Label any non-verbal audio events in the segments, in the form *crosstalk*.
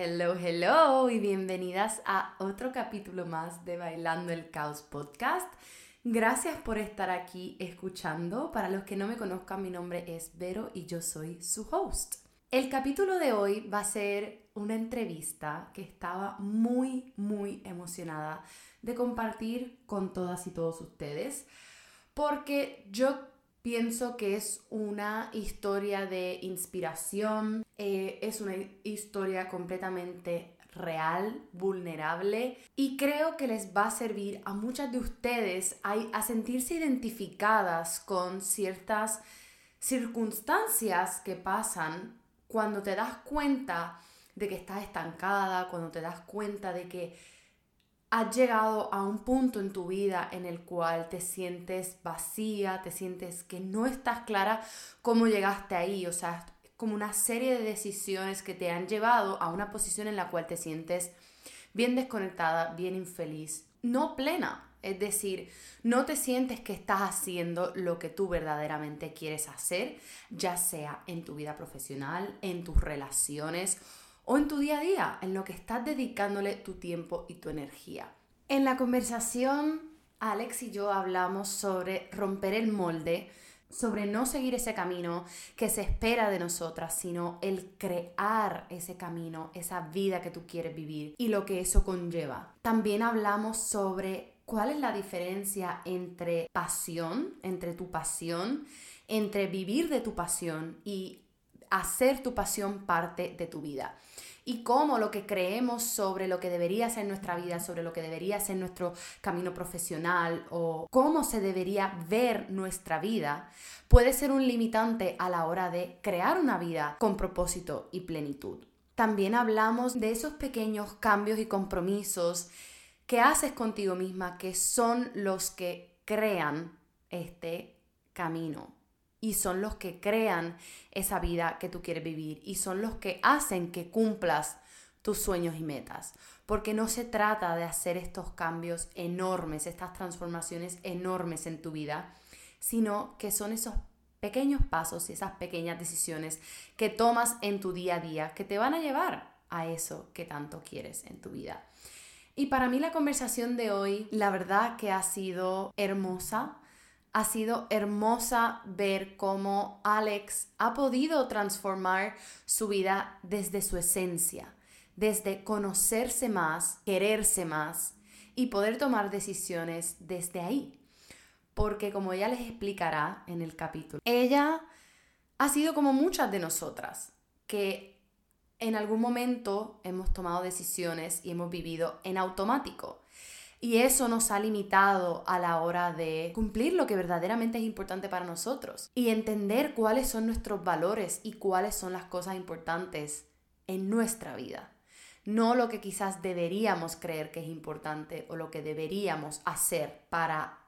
Hello, hello y bienvenidas a otro capítulo más de Bailando el Caos Podcast. Gracias por estar aquí escuchando. Para los que no me conozcan, mi nombre es Vero y yo soy su host. El capítulo de hoy va a ser una entrevista que estaba muy, muy emocionada de compartir con todas y todos ustedes, porque yo pienso que es una historia de inspiración, eh, es una historia completamente real, vulnerable y creo que les va a servir a muchas de ustedes a, a sentirse identificadas con ciertas circunstancias que pasan cuando te das cuenta de que estás estancada, cuando te das cuenta de que has llegado a un punto en tu vida en el cual te sientes vacía, te sientes que no estás clara cómo llegaste ahí, o sea, como una serie de decisiones que te han llevado a una posición en la cual te sientes bien desconectada, bien infeliz, no plena. Es decir, no te sientes que estás haciendo lo que tú verdaderamente quieres hacer, ya sea en tu vida profesional, en tus relaciones o en tu día a día, en lo que estás dedicándole tu tiempo y tu energía. En la conversación, Alex y yo hablamos sobre romper el molde, sobre no seguir ese camino que se espera de nosotras, sino el crear ese camino, esa vida que tú quieres vivir y lo que eso conlleva. También hablamos sobre cuál es la diferencia entre pasión, entre tu pasión, entre vivir de tu pasión y hacer tu pasión parte de tu vida y cómo lo que creemos sobre lo que debería ser nuestra vida, sobre lo que debería ser nuestro camino profesional o cómo se debería ver nuestra vida, puede ser un limitante a la hora de crear una vida con propósito y plenitud. También hablamos de esos pequeños cambios y compromisos que haces contigo misma que son los que crean este camino y son los que crean esa vida que tú quieres vivir y son los que hacen que cumplas tus sueños y metas. Porque no se trata de hacer estos cambios enormes, estas transformaciones enormes en tu vida, sino que son esos pequeños pasos y esas pequeñas decisiones que tomas en tu día a día que te van a llevar a eso que tanto quieres en tu vida. Y para mí la conversación de hoy, la verdad que ha sido hermosa ha sido hermosa ver cómo Alex ha podido transformar su vida desde su esencia, desde conocerse más, quererse más y poder tomar decisiones desde ahí. Porque como ella les explicará en el capítulo, ella ha sido como muchas de nosotras, que en algún momento hemos tomado decisiones y hemos vivido en automático. Y eso nos ha limitado a la hora de cumplir lo que verdaderamente es importante para nosotros y entender cuáles son nuestros valores y cuáles son las cosas importantes en nuestra vida. No lo que quizás deberíamos creer que es importante o lo que deberíamos hacer para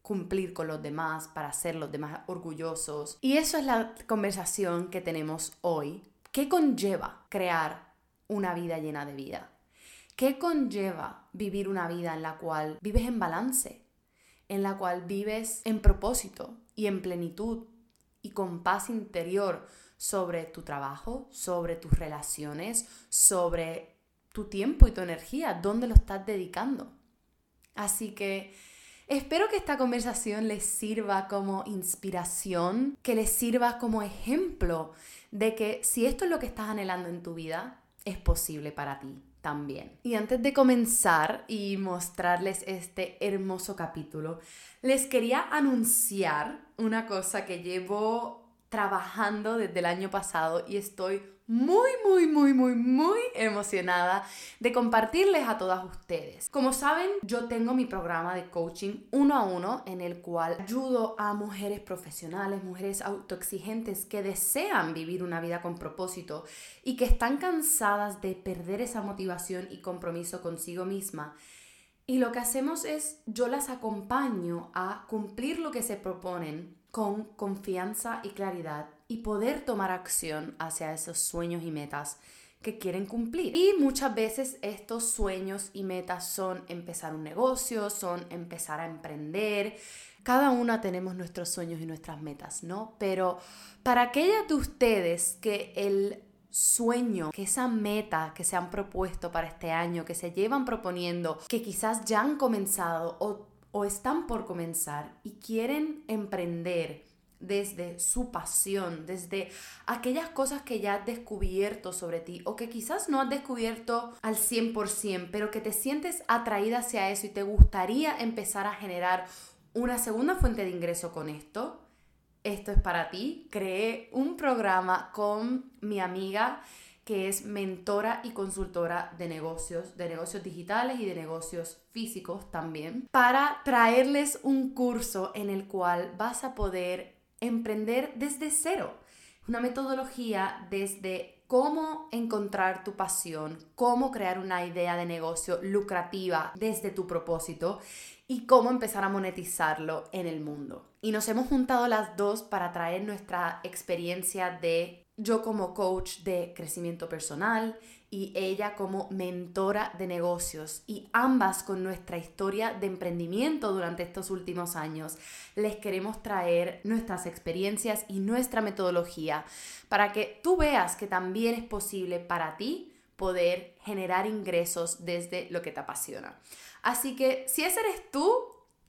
cumplir con los demás, para hacer los demás orgullosos. Y eso es la conversación que tenemos hoy. ¿Qué conlleva crear una vida llena de vida? ¿Qué conlleva vivir una vida en la cual vives en balance? En la cual vives en propósito y en plenitud y con paz interior sobre tu trabajo, sobre tus relaciones, sobre tu tiempo y tu energía, dónde lo estás dedicando. Así que espero que esta conversación les sirva como inspiración, que les sirva como ejemplo de que si esto es lo que estás anhelando en tu vida, es posible para ti también. Y antes de comenzar y mostrarles este hermoso capítulo, les quería anunciar una cosa que llevo trabajando desde el año pasado y estoy muy, muy, muy, muy, muy emocionada de compartirles a todas ustedes. Como saben, yo tengo mi programa de coaching uno a uno en el cual ayudo a mujeres profesionales, mujeres autoexigentes que desean vivir una vida con propósito y que están cansadas de perder esa motivación y compromiso consigo misma. Y lo que hacemos es, yo las acompaño a cumplir lo que se proponen con confianza y claridad y poder tomar acción hacia esos sueños y metas que quieren cumplir. Y muchas veces estos sueños y metas son empezar un negocio, son empezar a emprender. Cada una tenemos nuestros sueños y nuestras metas, ¿no? Pero para aquellas de ustedes que el sueño, que esa meta que se han propuesto para este año, que se llevan proponiendo, que quizás ya han comenzado o, o están por comenzar y quieren emprender desde su pasión, desde aquellas cosas que ya has descubierto sobre ti o que quizás no has descubierto al 100%, pero que te sientes atraída hacia eso y te gustaría empezar a generar una segunda fuente de ingreso con esto, esto es para ti. Creé un programa con mi amiga que es mentora y consultora de negocios, de negocios digitales y de negocios físicos también, para traerles un curso en el cual vas a poder emprender desde cero. Una metodología desde cómo encontrar tu pasión, cómo crear una idea de negocio lucrativa desde tu propósito y cómo empezar a monetizarlo en el mundo. Y nos hemos juntado las dos para traer nuestra experiencia de yo como coach de crecimiento personal y ella como mentora de negocios y ambas con nuestra historia de emprendimiento durante estos últimos años. Les queremos traer nuestras experiencias y nuestra metodología para que tú veas que también es posible para ti poder generar ingresos desde lo que te apasiona. Así que si ese eres tú,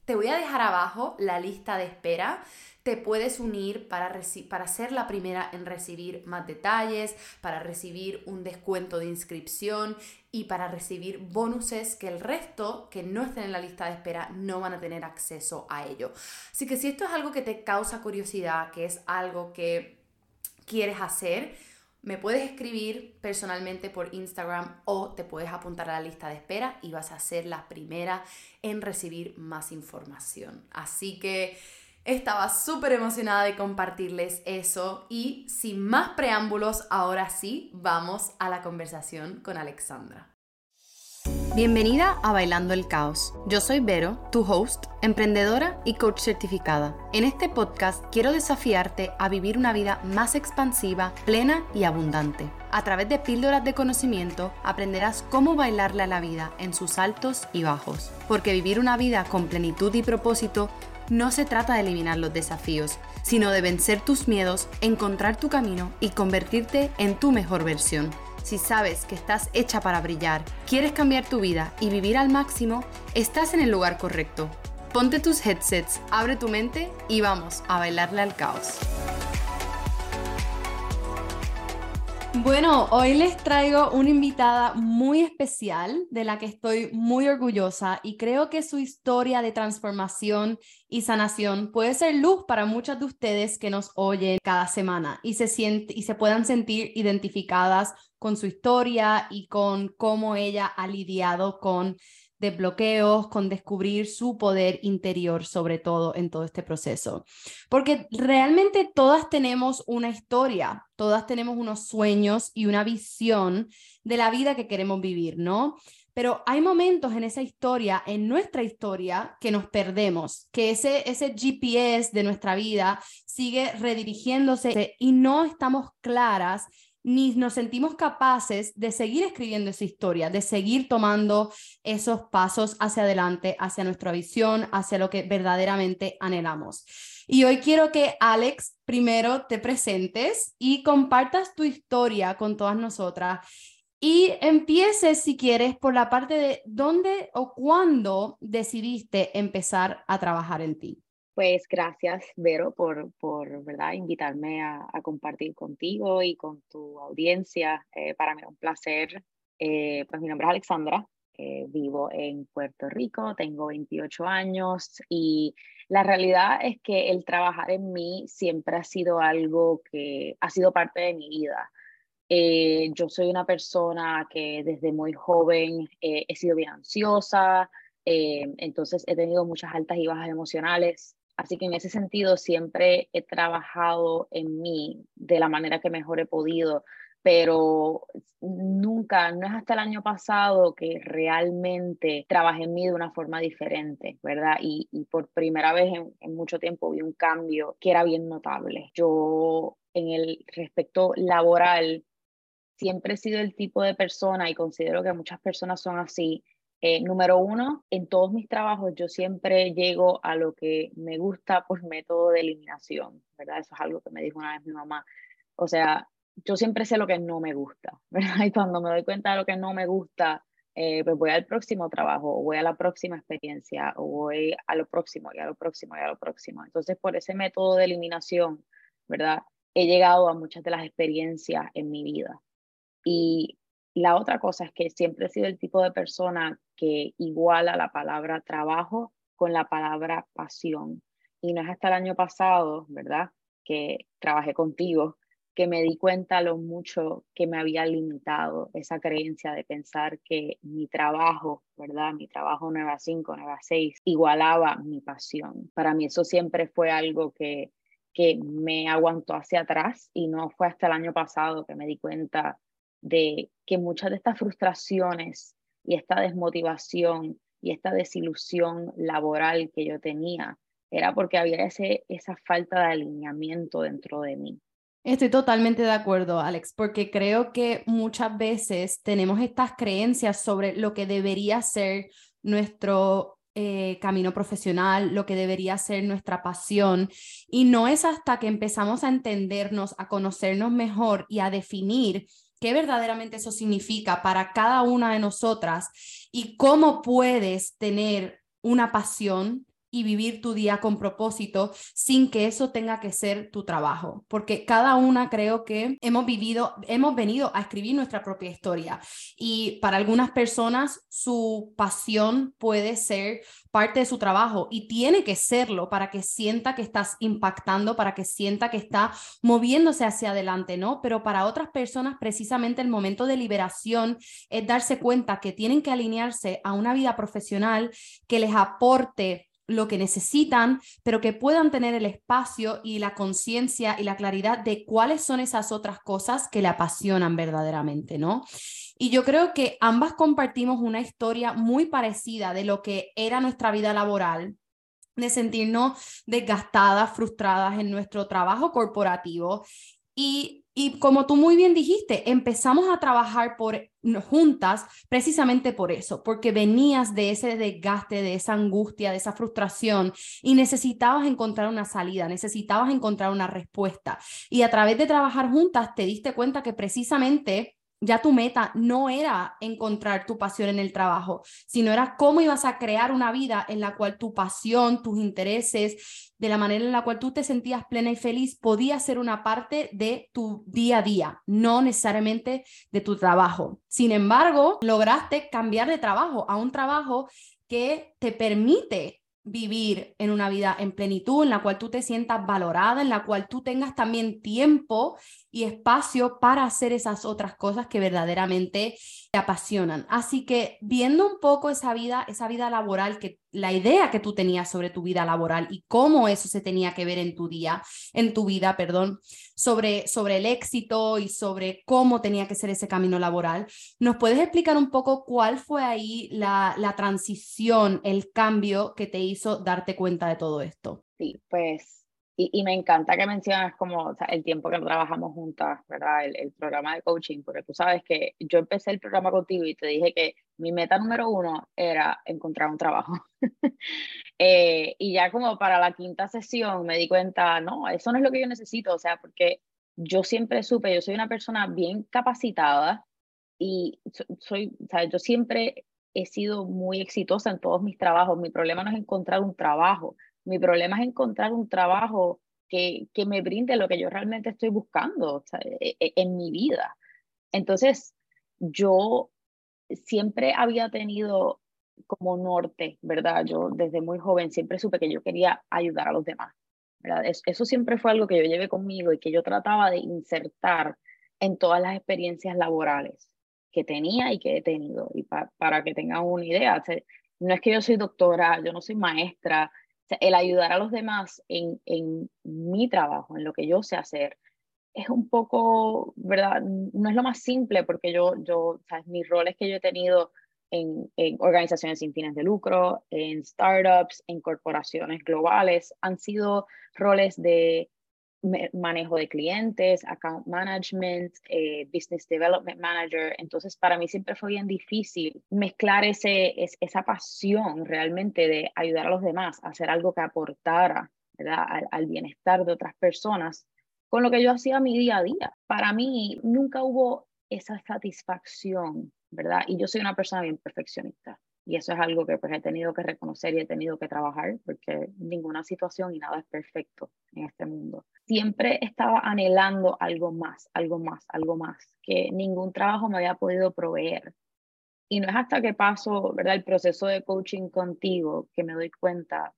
te voy a dejar abajo la lista de espera. Te puedes unir para, para ser la primera en recibir más detalles, para recibir un descuento de inscripción y para recibir bonuses que el resto que no estén en la lista de espera no van a tener acceso a ello. Así que si esto es algo que te causa curiosidad, que es algo que quieres hacer, me puedes escribir personalmente por Instagram o te puedes apuntar a la lista de espera y vas a ser la primera en recibir más información. Así que estaba súper emocionada de compartirles eso y sin más preámbulos, ahora sí, vamos a la conversación con Alexandra. Bienvenida a Bailando el Caos. Yo soy Vero, tu host, emprendedora y coach certificada. En este podcast quiero desafiarte a vivir una vida más expansiva, plena y abundante. A través de píldoras de conocimiento aprenderás cómo bailarle a la vida en sus altos y bajos. Porque vivir una vida con plenitud y propósito no se trata de eliminar los desafíos, sino de vencer tus miedos, encontrar tu camino y convertirte en tu mejor versión. Si sabes que estás hecha para brillar, quieres cambiar tu vida y vivir al máximo, estás en el lugar correcto. Ponte tus headsets, abre tu mente y vamos a bailarle al caos. Bueno, hoy les traigo una invitada muy especial de la que estoy muy orgullosa y creo que su historia de transformación y sanación puede ser luz para muchas de ustedes que nos oyen cada semana y se, siente, y se puedan sentir identificadas con su historia y con cómo ella ha lidiado con de bloqueos, con descubrir su poder interior, sobre todo en todo este proceso. Porque realmente todas tenemos una historia, todas tenemos unos sueños y una visión de la vida que queremos vivir, ¿no? Pero hay momentos en esa historia, en nuestra historia, que nos perdemos, que ese, ese GPS de nuestra vida sigue redirigiéndose y no estamos claras ni nos sentimos capaces de seguir escribiendo esa historia, de seguir tomando esos pasos hacia adelante, hacia nuestra visión, hacia lo que verdaderamente anhelamos. Y hoy quiero que Alex primero te presentes y compartas tu historia con todas nosotras y empieces, si quieres, por la parte de dónde o cuándo decidiste empezar a trabajar en ti. Pues gracias, Vero, por, por ¿verdad? invitarme a, compartir contigo y con tu audiencia. Eh, para mí es un placer. Eh, pues mi nombre es Alexandra, eh, vivo en Puerto Rico, tengo 28 años y la realidad es que el trabajar en mí siempre ha sido algo que ha sido parte de mi vida. yo soy una persona que desde muy joven he sido bien ansiosa, entonces he tenido muchas altas y bajas emocionales Así que en ese sentido siempre he trabajado en mí de la manera que mejor he podido, pero nunca, no es hasta el año pasado que realmente trabajé en mí de una forma diferente, ¿verdad? Y, por primera vez en, en, mucho tiempo vi un cambio que era bien notable. Yo en el respecto laboral siempre he sido el tipo de persona y considero que muchas personas son así, eh, número uno, en todos mis trabajos yo siempre llego a lo que me gusta por método de eliminación, ¿verdad? Eso es algo que me dijo una vez mi mamá. O sea, yo siempre sé lo que no me gusta, *laughs* ¿verdad? Y cuando me doy cuenta de lo que no me gusta, eh, pues voy al próximo trabajo, o voy a la próxima experiencia, o voy a lo próximo, y a lo próximo, y a lo próximo. Entonces, por ese método de eliminación, ¿verdad? He llegado a muchas de las experiencias en mi vida. Y la otra cosa es que siempre he sido el tipo de persona que iguala la palabra trabajo con la palabra pasión. Y no es hasta el año pasado, ¿verdad? Que trabajé contigo, que me di cuenta lo mucho que me había limitado esa creencia de pensar que mi trabajo, ¿verdad? Mi trabajo 9 a 5, 9 a 6, igualaba mi pasión. Para mí eso siempre fue algo que, que me aguantó hacia atrás y no fue hasta el año pasado que me di cuenta de que muchas de estas frustraciones y esta desmotivación y esta desilusión laboral que yo tenía era porque había ese, esa falta de alineamiento dentro de mí. Estoy totalmente de acuerdo, Alex, porque creo que muchas veces tenemos estas creencias sobre lo que debería ser nuestro eh, camino profesional, lo que debería ser nuestra pasión. Y no es hasta que empezamos a entendernos, a conocernos mejor y a definir qué verdaderamente eso significa para cada una de nosotras y cómo puedes tener una pasión y vivir tu día con propósito sin que eso tenga que ser tu trabajo, porque cada una creo que hemos vivido, hemos venido a escribir nuestra propia historia y para algunas personas su pasión puede ser parte de su trabajo y tiene que serlo para que sienta que estás impactando, para que sienta que está moviéndose hacia adelante, ¿no? Pero para otras personas precisamente el momento de liberación es darse cuenta que tienen que alinearse a una vida profesional que les aporte lo que necesitan, pero que puedan tener el espacio y la conciencia y la claridad de cuáles son esas otras cosas que le apasionan verdaderamente, ¿no? Y yo creo que ambas compartimos una historia muy parecida de lo que era nuestra vida laboral, de sentirnos desgastadas, frustradas en nuestro trabajo corporativo y y como tú muy bien dijiste, empezamos a trabajar por, juntas precisamente por eso, porque venías de ese desgaste, de esa angustia, de esa frustración y necesitabas encontrar una salida, necesitabas encontrar una respuesta. Y a través de trabajar juntas te diste cuenta que precisamente ya tu meta no era encontrar tu pasión en el trabajo, sino era cómo ibas a crear una vida en la cual tu pasión, tus intereses, de la manera en la cual tú te sentías plena y feliz, podía ser una parte de tu día a día, no necesariamente de tu trabajo. Sin embargo, lograste cambiar de trabajo a un trabajo que te permite vivir en una vida en plenitud, en la cual tú te sientas valorada, en la cual tú tengas también tiempo y espacio para hacer esas otras cosas que verdaderamente te apasionan. Así que viendo un poco esa vida, esa vida laboral que la idea que tú tenías sobre tu vida laboral y cómo eso se tenía que ver en tu día, en tu vida, perdón, sobre, sobre el éxito y sobre cómo tenía que ser ese camino laboral. ¿Nos puedes explicar un poco cuál fue ahí la, la transición, el cambio que te hizo darte cuenta de todo esto? Sí, pues y, me encanta que mencionas como el tiempo que trabajamos juntas, ¿verdad? El, el, programa de coaching, porque tú sabes que yo empecé el programa contigo y te dije que mi meta número uno era encontrar un trabajo. *laughs* eh, y ya como para la quinta sesión me di cuenta, no, eso no es lo que yo necesito, o sea, porque yo siempre supe, yo soy una persona bien capacitada y soy, o sea, yo siempre he sido muy exitosa en todos mis trabajos. Mi problema no es encontrar un trabajo, mi problema es encontrar un trabajo que, que me brinde lo que yo realmente estoy buscando e, e, en mi vida. Entonces, yo siempre había tenido como norte, ¿verdad? Yo desde muy joven siempre supe que yo quería ayudar a los demás, ¿verdad? Eso siempre fue algo que yo llevé conmigo y que yo trataba de insertar en todas las experiencias laborales que tenía y que he tenido. Y para que tengan una idea, no es que yo soy doctora, yo no soy maestra, el ayudar a los demás en, en mi trabajo, en lo que yo sé hacer, es un poco, ¿verdad? No es lo más simple porque yo, yo mis roles que yo he tenido en, en, organizaciones sin fines de lucro, en startups, en corporaciones globales, han sido roles de manejo de clientes, account management, eh, business development manager. Entonces, para mí siempre fue bien difícil mezclar ese, esa pasión realmente de ayudar a los demás a hacer algo que aportara. Al, al, bienestar de otras personas con lo que yo hacía mi día a día. Para mí nunca hubo esa satisfacción, ¿verdad? Y yo soy una persona bien perfeccionista. Y eso es algo que pues he tenido que reconocer y he tenido que trabajar porque ninguna situación y nada es perfecto en este mundo. Siempre estaba anhelando algo más, algo más, algo más, que ningún trabajo me había podido proveer. Y no es hasta que paso, ¿verdad? El proceso de coaching contigo que me doy cuenta,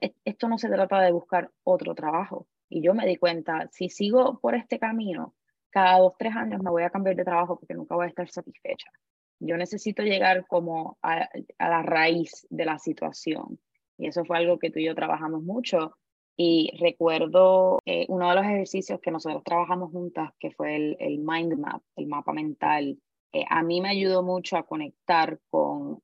e, esto no se trata de buscar otro trabajo. Y yo me di cuenta, si sigo por este camino, cada dos, tres años me voy a cambiar de trabajo porque nunca voy a estar satisfecha. Yo necesito llegar como a, la raíz de la situación. Y eso fue algo que tú y yo trabajamos mucho. Y recuerdo eh, uno de los ejercicios que nosotros trabajamos juntas, que fue el, el mind map, el mapa mental. Eh, a mí me ayudó mucho a conectar con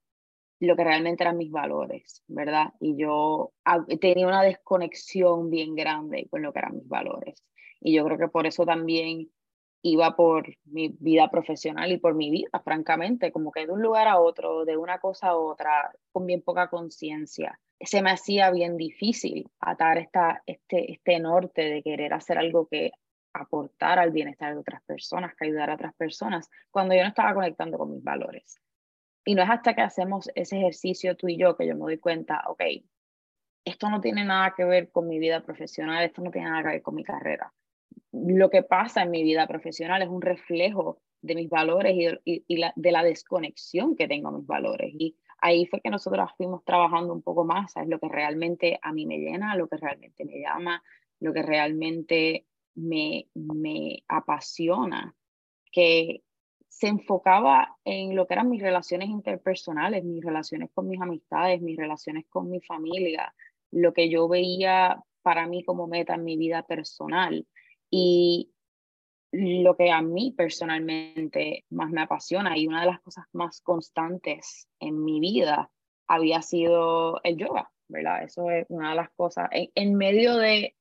lo que realmente eran mis valores, ¿verdad? Y yo tenía una desconexión bien grande con lo que eran mis valores. Y yo creo que por eso también iba por mi vida profesional y por mi vida, francamente, como que de un lugar a otro, de una cosa a otra, con bien poca conciencia. Se me hacía bien difícil atar esta, este, este norte de querer hacer algo que aportara al bienestar de otras personas, que ayudara a otras personas, cuando yo no estaba conectando con mis valores. Y no es hasta que hacemos ese ejercicio tú y yo que yo me doy cuenta, ok, esto no tiene nada que ver con mi vida profesional, esto no tiene nada que ver con mi carrera lo que pasa en mi vida profesional es un reflejo de mis valores y, de la desconexión que tengo a mis valores. Y ahí fue que nosotros fuimos trabajando un poco más, es lo que realmente a mí me llena, lo que realmente me llama, lo que realmente me, me apasiona, que se enfocaba en lo que eran mis relaciones interpersonales, mis relaciones con mis amistades, mis relaciones con mi familia, lo que yo veía para mí como meta en mi vida personal. Y lo que a mí personalmente más me apasiona y una de las cosas más constantes en mi vida había sido el yoga, ¿verdad? Eso es una de las cosas, en, medio de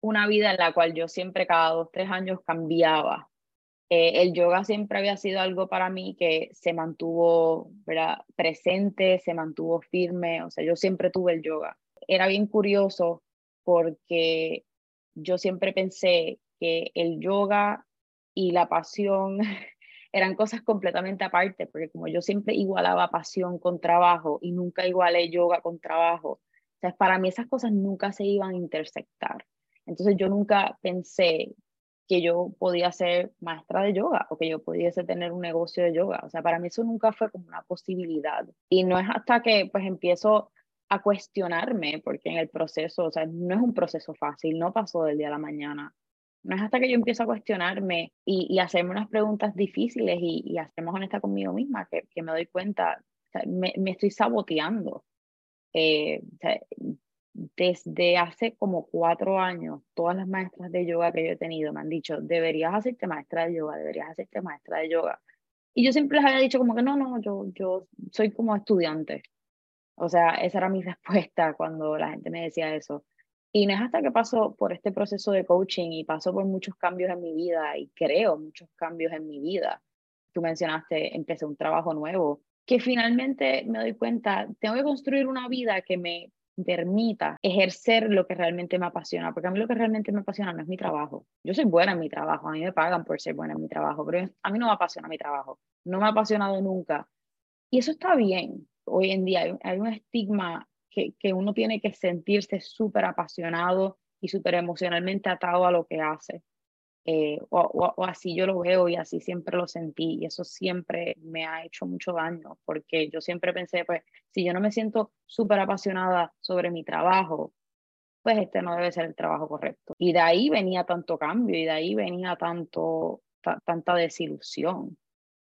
una vida en la cual yo siempre cada dos, tres años cambiaba. Eh, el yoga siempre había sido algo para mí que se mantuvo ¿verdad? presente, se mantuvo firme, o sea, yo siempre tuve el yoga. Era bien curioso porque yo siempre pensé que el yoga y la pasión *laughs* eran cosas completamente aparte, porque como yo siempre igualaba pasión con trabajo y nunca igualé yoga con trabajo, o sea, para mí esas cosas nunca se iban a intersectar. Entonces yo nunca pensé que yo podía ser maestra de yoga o que yo pudiese tener un negocio de yoga. O sea, para mí eso nunca fue como una posibilidad. Y no es hasta que pues empiezo a cuestionarme, porque en el proceso, o sea, no es un proceso fácil, no pasó del día a la mañana. No es hasta que yo empiezo a cuestionarme y, hacerme unas preguntas difíciles y, y hacerme honesta conmigo misma que, que me doy cuenta, me, me, estoy saboteando. Eh, desde hace como cuatro años, todas las maestras de yoga que yo he tenido me han dicho, deberías hacerte maestra de yoga, deberías hacerte maestra de yoga. Y yo siempre les había dicho como que no, no, yo, yo soy como estudiante. O sea, esa era mi *laughs* respuesta cuando la gente me decía eso. Y no es hasta que paso por este proceso de coaching y paso por muchos cambios en mi vida y creo muchos cambios en mi vida. Tú mencionaste, empecé un trabajo nuevo, que finalmente me doy cuenta, tengo que construir una vida que me permita ejercer lo que realmente me apasiona, porque a mí lo que realmente me apasiona no es mi trabajo. Yo soy buena en mi trabajo, a mí me pagan por ser buena en mi trabajo, pero a mí no me apasiona mi trabajo, no me ha apasionado nunca. Y eso está bien. Hoy en día hay un estigma que, uno tiene que sentirse súper apasionado y súper emocionalmente atado a lo que hace. Eh, o, así yo lo veo y así siempre lo sentí y eso siempre me ha hecho mucho daño porque yo siempre pensé, pues si yo no me siento súper apasionada sobre mi trabajo, pues este no debe ser el trabajo correcto. Y de ahí venía tanto cambio y de ahí venía tanto, tanta desilusión.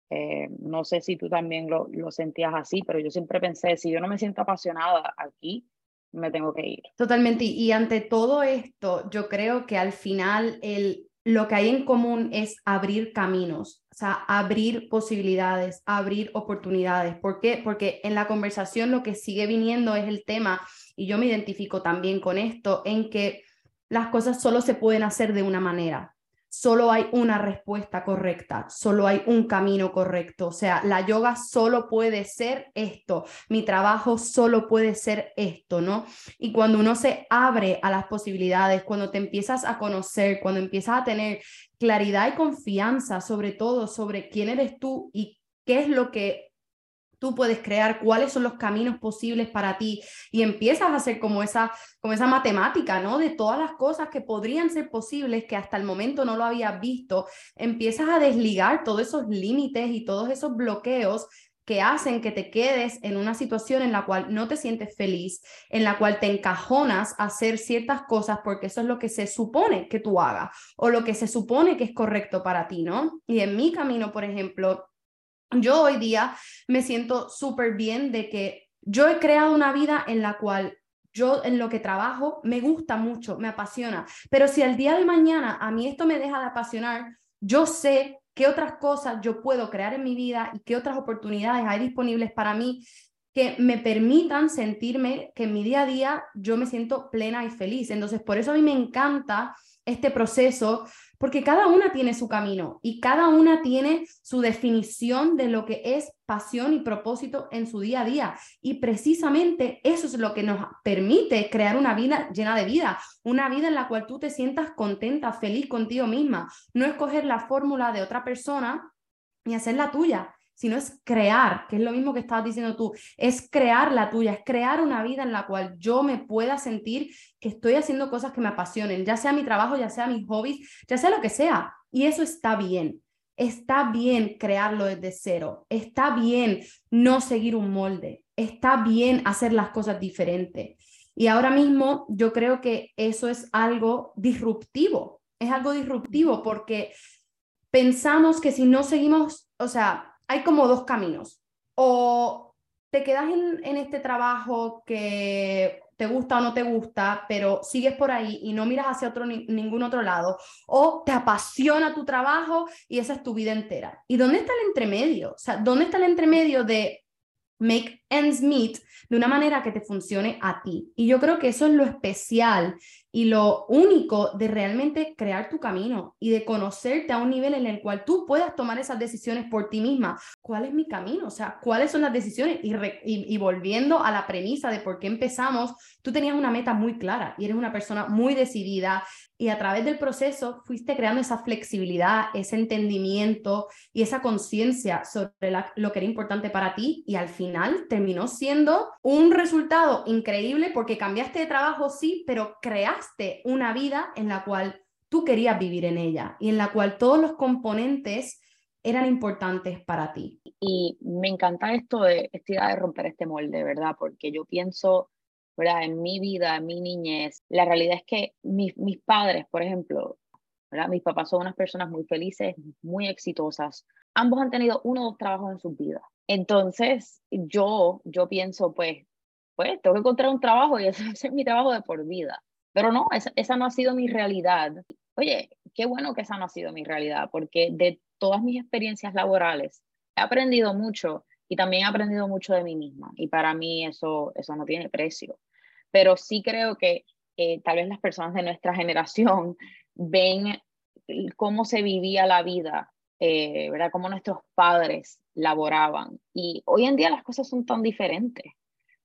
Eh, no sé si tú también lo, lo, sentías así, pero yo siempre pensé, si yo no me siento apasionada aquí, me tengo que ir. Totalmente. Y ante todo esto, yo creo que al final el, lo que hay en común es abrir caminos, o sea, abrir posibilidades, abrir oportunidades. ¿Por qué? Porque en la conversación lo que sigue viniendo es el tema, y yo me identifico también con esto, en que las cosas solo se pueden hacer de una manera solo hay una respuesta correcta, solo hay un camino correcto. O sea, la yoga solo puede ser esto, mi trabajo solo puede ser esto, ¿no? Y cuando uno se abre a las posibilidades, cuando te empiezas a conocer, cuando empiezas a tener claridad y confianza sobre todo, sobre quién eres tú y qué es lo que tú puedes crear, cuáles son los caminos posibles para ti y empiezas a hacer como esa, como esa matemática, ¿no? De todas las cosas que podrían ser posibles que hasta el momento no lo habías visto, empiezas a desligar todos esos límites y todos esos bloqueos que hacen que te quedes en una situación en la cual no te sientes feliz, en la cual te encajonas a hacer ciertas cosas porque eso es lo que se supone que tú hagas o lo que se supone que es correcto para ti, ¿no? Y en mi camino, por ejemplo, yo hoy día me siento súper bien de que yo he creado una vida en la cual yo en lo que trabajo me gusta mucho, me apasiona, pero si al día de mañana a mí esto me deja de apasionar, yo sé qué otras cosas yo puedo crear en mi vida y qué otras oportunidades hay disponibles para mí que me permitan sentirme que en mi día a día yo me siento plena y feliz. Entonces, por eso a mí me encanta este proceso porque cada una tiene su camino y cada una tiene su definición de lo que es pasión y propósito en su día a día. Y precisamente eso es lo que nos permite crear una vida llena de vida, una vida en la cual tú te sientas contenta, feliz contigo misma, no escoger la fórmula de otra persona y hacer la tuya sino es crear, que es lo mismo que estabas diciendo tú, es crear la tuya, es crear una vida en la cual yo me pueda sentir que estoy haciendo cosas que me apasionen, ya sea mi trabajo, ya sea mis hobbies, ya sea lo que sea. Y eso está bien. Está bien crearlo desde cero, está bien no seguir un molde, está bien hacer las cosas diferentes. Y ahora mismo yo creo que eso es algo disruptivo, es algo disruptivo porque pensamos que si no seguimos, o sea, hay como dos caminos. O te quedas en, este trabajo que te gusta o no te gusta, pero sigues por ahí y no miras hacia otro, ningún otro lado, o te apasiona tu trabajo y esa es tu vida entera. ¿Y dónde está el entremedio? O sea, ¿dónde está el entremedio de make ends meet de una manera que te funcione a ti? Y yo creo que eso es lo especial y lo único de realmente crear tu camino y de conocerte a un nivel en el cual tú puedas tomar esas decisiones por ti misma. ¿Cuál es mi camino? O sea, ¿cuáles son las decisiones? Y, y, volviendo a la premisa de por qué empezamos, tú tenías una meta muy clara y eres una persona muy decidida y a través del proceso fuiste creando esa flexibilidad, ese entendimiento y esa conciencia sobre lo que era importante para ti y al final terminó siendo un resultado increíble porque cambiaste de trabajo, sí, pero creaste una vida en la cual tú querías vivir en ella y en la cual todos los componentes eran importantes para ti. Y me encanta esto de esta idea de romper este molde, ¿verdad? Porque yo pienso ¿verdad? En mi vida, en mi niñez, la realidad es que mis, mis padres, por ejemplo, ¿verdad? Mis papás son unas personas muy felices, muy exitosas. Ambos han tenido uno o dos trabajos en sus vidas. Entonces, yo, yo pienso, pues, pues, tengo que encontrar un trabajo y *laughs* ese es mi trabajo de por vida. Pero no, esa, esa no ha sido mi realidad. Oye, qué bueno que esa no ha sido mi realidad, porque de todas mis experiencias laborales he aprendido mucho y también he aprendido mucho de mí misma y para mí eso, eso no tiene precio. Pero sí creo que eh, tal vez las personas de nuestra generación *laughs* ven cómo se vivía la vida, eh, ¿verdad? Cómo nuestros padres laboraban. Y hoy en día las cosas son tan diferentes.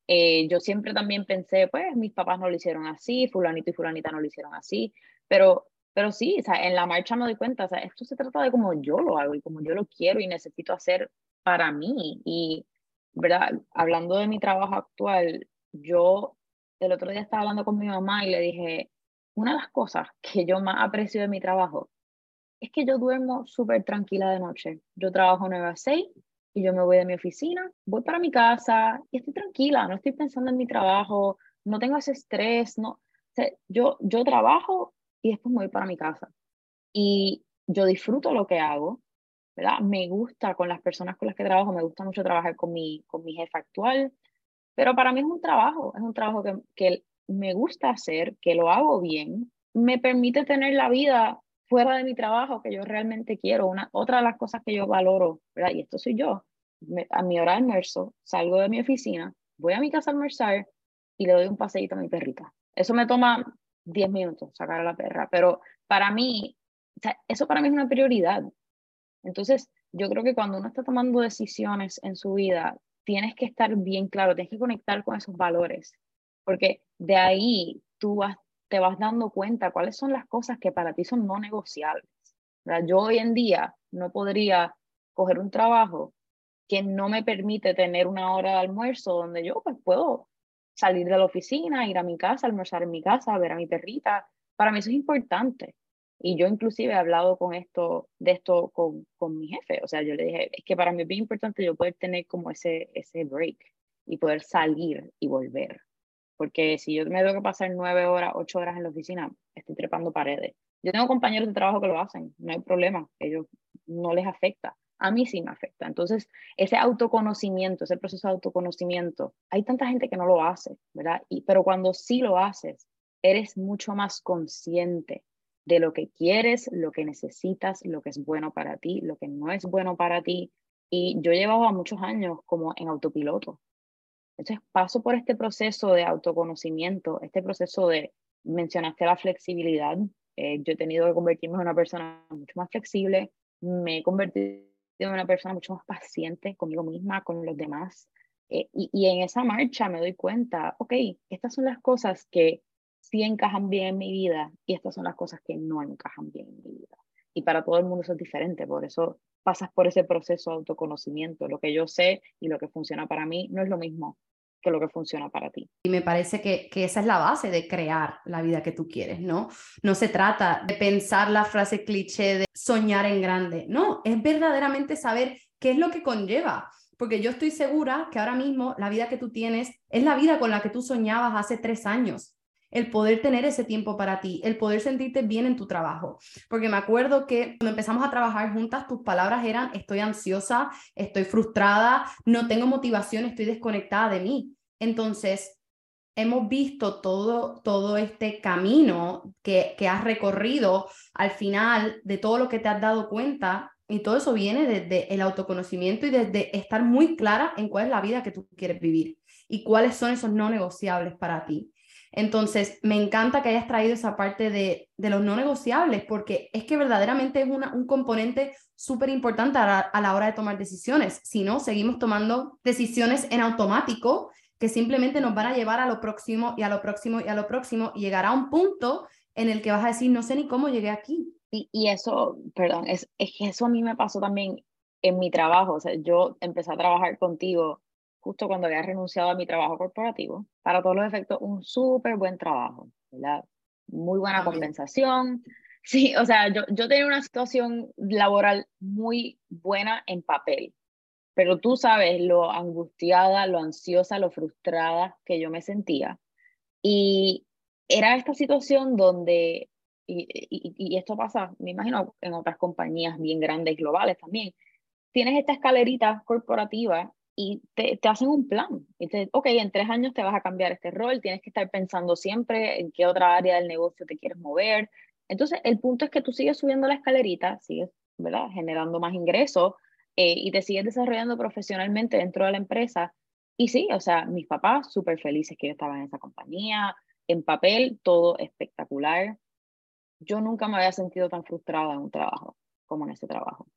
Eh, yo siempre también pensé, pues mis papás no lo hicieron así, fulanito y fulanita no lo hicieron así, pero, pero sí, o sea, en la marcha me doy cuenta, o sea, esto se trata de cómo yo lo hago y cómo yo lo quiero y necesito hacer para mí. Y, ¿verdad? Hablando de mi trabajo actual, yo el otro día estaba hablando con mi mamá y le dije, una de las cosas que yo más aprecio de mi trabajo es que yo duermo súper tranquila de noche. Yo trabajo 9 a 6 y yo me voy de mi oficina, voy para mi casa y estoy tranquila, no estoy pensando en mi trabajo, no tengo ese estrés, no. yo, yo trabajo y después me voy para mi casa. Y yo disfruto lo que hago, ¿verdad? Me gusta con las personas con las que trabajo, me gusta mucho trabajar con mi, con mi jefe actual, pero para mí es un trabajo, es un trabajo que, que me gusta hacer, que lo hago bien, me permite tener la vida fuera de mi trabajo que yo realmente quiero. Una, otra de las cosas que yo valoro, ¿verdad? Y esto soy yo, a mi hora de almuerzo, salgo de mi oficina, voy a mi casa a almorzar y le doy un paseíto a mi perrita. Eso me toma 10 minutos sacar a la perra, pero para mí eso para mí es una prioridad. Entonces, yo creo que cuando uno está tomando decisiones en su vida, tienes que estar bien claro, tienes que conectar con esos valores, porque de ahí tú vas, te vas dando cuenta cuáles son las cosas que para ti son no negociables. Yo hoy en día no podría coger un trabajo que no me permite tener una hora de almuerzo donde yo pues puedo salir de la oficina, ir a mi casa, almorzar en mi casa, ver a mi perrita. Para mí eso es importante. Y yo inclusive he hablado con esto, de esto con, con mi jefe. O sea, yo le dije, es que para mí es bien importante yo poder tener como ese, ese break y poder salir y volver. Porque si yo me tengo que pasar nueve horas, ocho horas en la oficina, estoy trepando paredes. Yo tengo compañeros de trabajo que lo hacen, no hay problema, ellos no les afecta. A mí sí me afecta. Entonces, ese autoconocimiento, ese proceso de autoconocimiento, hay tanta gente que no lo hace, ¿verdad? Y, pero cuando sí lo haces, eres mucho más consciente de lo que quieres, lo que necesitas, lo que es bueno para ti, lo que no es bueno para ti. Y yo llevaba muchos años como en autopiloto. Entonces paso por este proceso de autoconocimiento, este proceso de, mencionaste la flexibilidad, eh, yo he tenido que convertirme en una persona mucho más flexible, me he convertido en una persona mucho más paciente conmigo misma, con los demás. Eh, y, y en esa marcha me doy cuenta, ok, estas son las cosas que sí encajan bien en mi vida y estas son las cosas que no encajan bien en mi vida. Y para todo el mundo eso es diferente, por eso pasas por ese proceso de autoconocimiento. Lo que yo sé y lo que funciona para mí no es lo mismo que lo que funciona para ti. Y me parece que, que, esa es la base de crear la vida que tú quieres, ¿no? No se trata de pensar la frase cliché de soñar en grande, no, es verdaderamente saber qué es lo que conlleva. Porque yo estoy segura que ahora mismo la vida que tú tienes es la vida con la que tú soñabas hace tres años el poder tener ese tiempo para ti, el poder sentirte bien en tu trabajo. Porque me acuerdo que cuando empezamos a trabajar juntas, tus palabras eran, estoy ansiosa, estoy frustrada, no tengo motivación, estoy desconectada de mí. Entonces, hemos visto todo, todo este camino que, que has recorrido al final de todo lo que te has dado cuenta. Y todo eso viene desde el autoconocimiento y desde estar muy clara en cuál es la vida que tú quieres vivir y cuáles son esos no negociables para ti. Entonces, me encanta que hayas traído esa parte de, los no negociables, porque es que verdaderamente es un componente súper importante a, la hora de tomar decisiones. Si no, seguimos tomando decisiones en automático que simplemente nos van a llevar a lo próximo y a lo próximo y a lo próximo y llegará un punto en el que vas a decir, no sé ni cómo llegué aquí. Y, y eso, perdón, es, es que eso a mí me pasó también en mi trabajo. O sea, yo empecé a trabajar contigo justo cuando había renunciado a mi trabajo corporativo, para todos los efectos, un súper buen trabajo, ¿verdad? Muy buena compensación. *laughs* Sí, o sea, yo, yo tenía una situación laboral muy buena en papel, pero tú sabes lo angustiada, lo ansiosa, lo frustrada que yo me sentía. Y era esta situación donde, y, y, y, esto pasa, me imagino, en otras compañías bien grandes, globales también, tienes esta escalerita corporativa y te, te, hacen un plan. Y te, ok, en tres años te vas a cambiar este rol, tienes que estar pensando siempre en qué otra área del negocio te quieres mover. Entonces, el punto es que tú sigues subiendo la escalerita, sigues, ¿verdad? Generando más ingresos eh, y te sigues desarrollando profesionalmente dentro de la empresa. Y sí, o sea, mis papás súper felices que yo estaba en esa compañía, en papel, todo espectacular. Yo nunca me había sentido tan frustrada en un trabajo como en ese trabajo.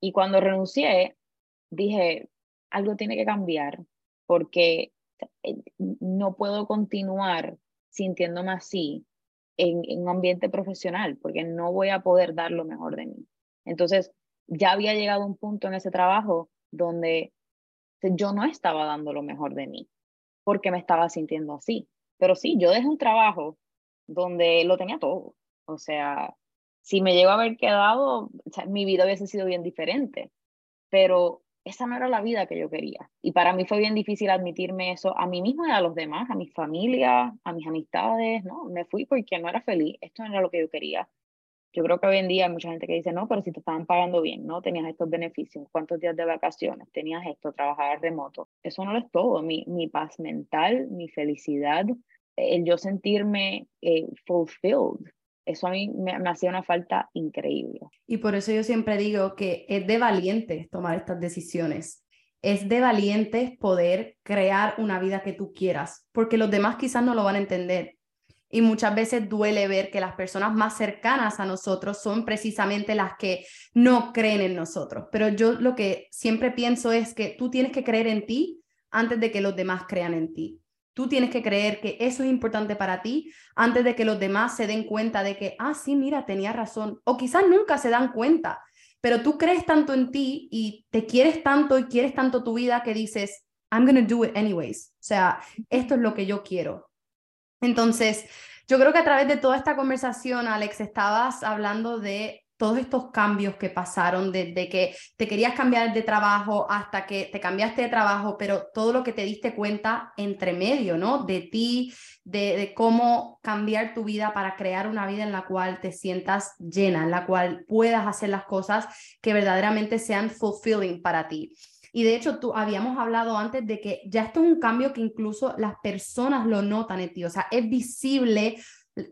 Y cuando renuncié, dije, algo tiene que cambiar porque eh, no puedo continuar sintiéndome así en, un ambiente profesional porque no voy a poder dar lo mejor de mí. Entonces, ya había llegado un punto en ese trabajo donde yo no estaba dando lo mejor de mí porque me estaba sintiendo así. Pero sí, yo dejé un trabajo donde lo tenía todo. O sea, si me llego a haber quedado, mi vida hubiese sido bien diferente. Pero esa no era la vida que yo quería. Y para mí fue bien difícil admitirme eso a mí misma y a los demás, a mi familia, a mis amistades, ¿no? Me fui porque no era feliz, esto no era lo que yo quería. Yo creo que hoy en día hay mucha gente que dice, no, pero si te estaban pagando bien, ¿no? Tenías estos beneficios, cuántos días de vacaciones, tenías esto, trabajar remoto. Eso no lo es todo, mi, mi paz mental, mi felicidad, el yo sentirme eh, fulfilled, eso a mí me, hacía una falta increíble. Y por eso yo siempre digo que es de valientes tomar estas decisiones. Es de valientes poder crear una vida que tú quieras, porque los demás quizás no lo van a entender. y muchas veces duele ver que las personas más cercanas a nosotros son precisamente las que no creen en nosotros. Pero yo lo que siempre pienso es que tú tienes que creer en ti antes de que los demás crean en ti. Tú tienes que creer que eso es importante para ti antes de que los demás se den cuenta de que, ah, sí, mira, tenía razón. O quizás nunca se dan cuenta, pero tú crees tanto en ti y te quieres tanto y quieres tanto tu vida que dices, I'm going to do it anyways. O sea, esto es lo que yo quiero. Entonces, yo creo que a través de toda esta conversación, Alex, estabas hablando de todos estos cambios que pasaron, desde que te querías cambiar de trabajo hasta que te cambiaste de trabajo, pero todo lo que te diste cuenta entre medio, ¿no? De ti, de, de, cómo cambiar tu vida para crear una vida en la cual te sientas llena, en la cual puedas hacer las cosas que verdaderamente sean fulfilling para ti. Y de hecho, tú habíamos hablado antes de que ya esto es un cambio que incluso las personas lo notan en ti, o sea, es visible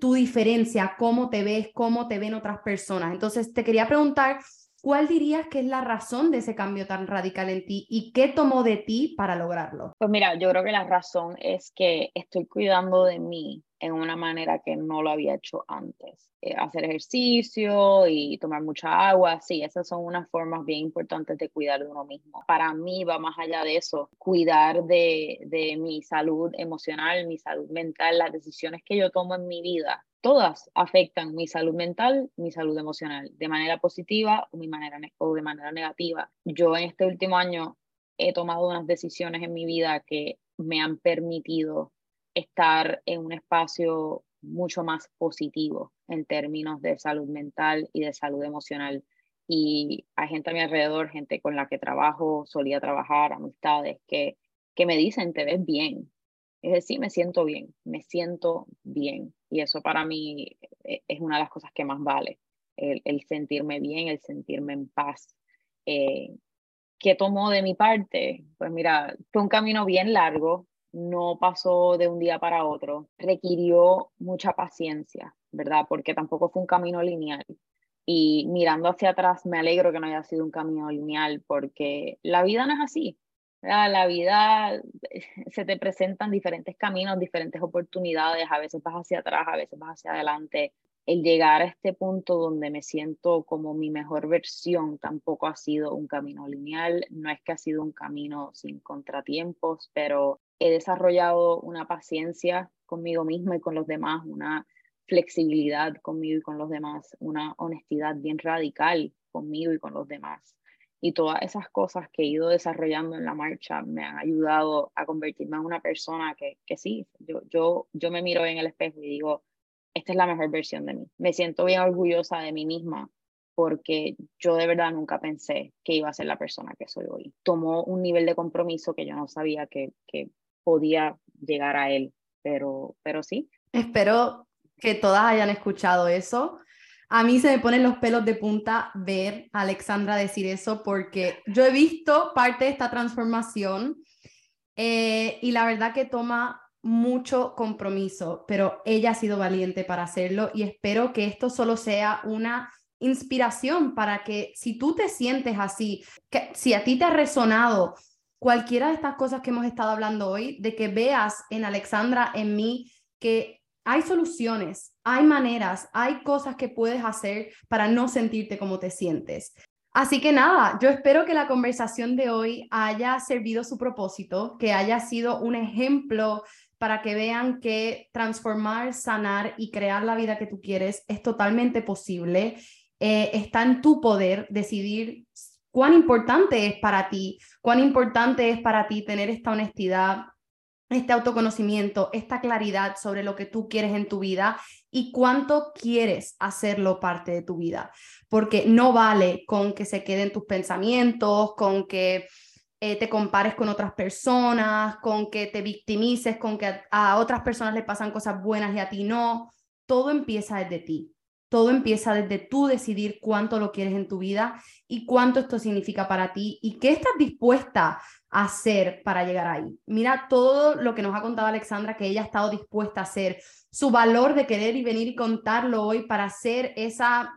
tu diferencia, cómo te ves, cómo te ven otras personas. Entonces, te quería preguntar, ¿cuál dirías que es la razón de ese cambio tan radical en ti y qué tomó de ti para lograrlo? Pues mira, yo creo que la razón es que estoy cuidando de mí en una manera que no lo había hecho antes. Eh, hacer ejercicio y tomar mucha agua, sí, esas son unas formas bien importantes de cuidar de uno mismo. Para mí va más allá de eso, cuidar de, de mi salud emocional, mi salud mental, las decisiones que yo tomo en mi vida, todas afectan mi salud mental, mi salud emocional, de manera positiva o, mi manera o de manera negativa. Yo en este último año he tomado unas decisiones en mi vida que me han permitido estar en un espacio mucho más positivo en términos de salud mental y de salud emocional. Y hay gente a mi alrededor, gente con la que trabajo, solía trabajar, amistades, que, que me dicen, te ves bien. Es decir, me siento bien, me siento bien. Y eso para mí eh, es una de las cosas que más vale, el, sentirme bien, el sentirme en paz. Eh, ¿Qué tomó de mi parte? Pues mira, fue un camino bien largo, no pasó de un día para otro, requirió mucha paciencia, ¿verdad? Porque tampoco fue un camino lineal. Y mirando hacia atrás, me alegro que no haya sido un camino lineal, porque la vida no es así. La vida *laughs* se te presentan diferentes caminos, diferentes oportunidades, a veces vas hacia atrás, a veces vas hacia adelante. El llegar a este punto donde me siento como mi mejor versión tampoco ha sido un camino lineal, no es que ha sido un camino sin contratiempos, pero he desarrollado una paciencia conmigo misma y con los demás, una flexibilidad conmigo y con los demás, una honestidad bien radical conmigo y con los demás. Y todas esas cosas que he ido desarrollando en la marcha me han ayudado a convertirme en una persona que, que sí, yo, yo, yo me miro en el espejo y digo, esta es la mejor versión de mí. Me siento bien orgullosa de mí misma porque yo de verdad nunca pensé que iba a ser la persona que soy hoy. Tomó un nivel de compromiso que yo no sabía que, que podía llegar a él, pero, pero sí. Espero que todas hayan escuchado eso. A mí se me ponen los pelos de punta ver a Alexandra decir eso porque yo he visto parte de esta transformación eh, y la verdad que toma mucho compromiso, pero ella ha sido valiente para hacerlo y espero que esto solo sea una inspiración para que si tú te sientes así, que si a ti te ha resonado cualquiera de estas cosas que hemos estado hablando hoy, de que veas en Alexandra, en mí, que hay soluciones, hay maneras, hay cosas que puedes hacer para no sentirte como te sientes. Así que nada, yo espero que la conversación de hoy haya servido su propósito, que haya sido un ejemplo para que vean que transformar, sanar y crear la vida que tú quieres es totalmente posible. Eh, está en tu poder decidir cuán importante es para ti, cuán importante es para ti tener esta honestidad, este autoconocimiento, esta claridad sobre lo que tú quieres en tu vida y cuánto quieres hacerlo parte de tu vida. Porque no vale con que se queden tus pensamientos, con que eh, te compares con otras personas, con que te victimices, con que a otras personas le pasan cosas buenas y a ti no. Todo empieza desde ti. Todo empieza desde tú decidir cuánto lo quieres en tu vida y cuánto esto significa para ti y qué estás dispuesta a hacer para llegar ahí. Mira todo lo que nos ha contado Alexandra, que ella ha estado dispuesta a hacer, su valor de querer y venir y contarlo hoy para ser esa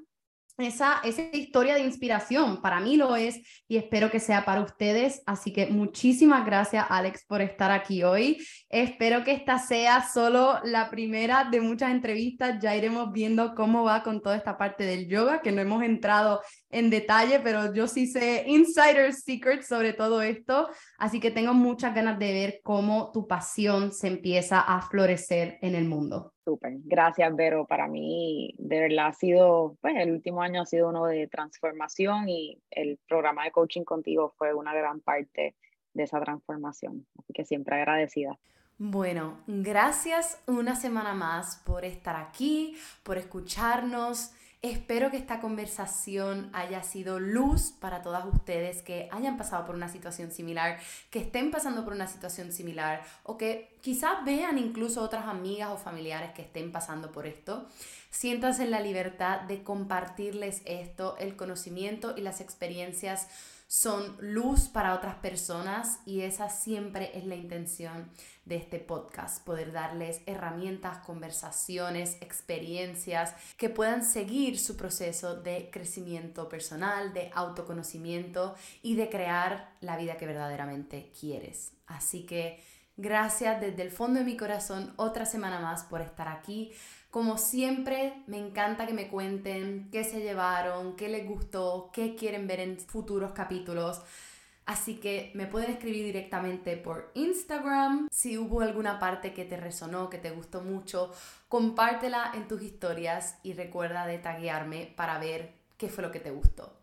esa, esa historia de inspiración. Para mí lo es y espero que sea para ustedes. Así que muchísimas gracias, Alex, por estar aquí hoy. Espero que esta sea solo la primera de muchas entrevistas. Ya iremos viendo cómo va con toda esta parte del yoga, que no hemos entrado en detalle, pero yo sí sé insider secrets sobre todo esto. Así que tengo muchas ganas de ver cómo tu pasión se empieza a florecer en el mundo. Súper, gracias Vero. Para mí, de verdad, ha sido, pues el último año ha sido uno de transformación y el programa de coaching contigo fue una gran parte de esa transformación. Así que siempre agradecida. Bueno, gracias una semana más por estar aquí, por escucharnos. Espero que esta conversación haya sido luz para todas ustedes que hayan pasado por una situación similar, que estén pasando por una situación similar o que quizás vean incluso otras amigas o familiares que estén pasando por esto. Siéntanse en la libertad de compartirles esto, el conocimiento y las experiencias son luz para otras personas y esa siempre es la intención de este podcast, poder darles herramientas, conversaciones, experiencias que puedan seguir su proceso de crecimiento personal, de autoconocimiento y de crear la vida que verdaderamente quieres. Así que gracias desde el fondo de mi corazón otra semana más por estar aquí. Como siempre, me encanta que me cuenten qué se llevaron, qué les gustó, qué quieren ver en futuros capítulos. Así que me pueden escribir directamente por Instagram. Si hubo alguna parte que te resonó, que te gustó mucho, compártela en tus historias y recuerda de taguearme para ver qué fue lo que te gustó.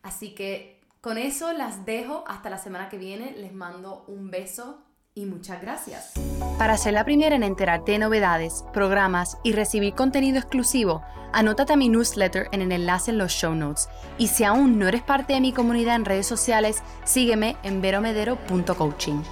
Así que con eso las dejo hasta la semana que viene. Les mando un beso y muchas gracias. Para ser la primera en enterarte de novedades, programas y recibir contenido exclusivo, anótate a mi newsletter en el enlace en los show notes. Y si aún no eres parte de mi comunidad en redes sociales, sígueme en veromedero.coaching.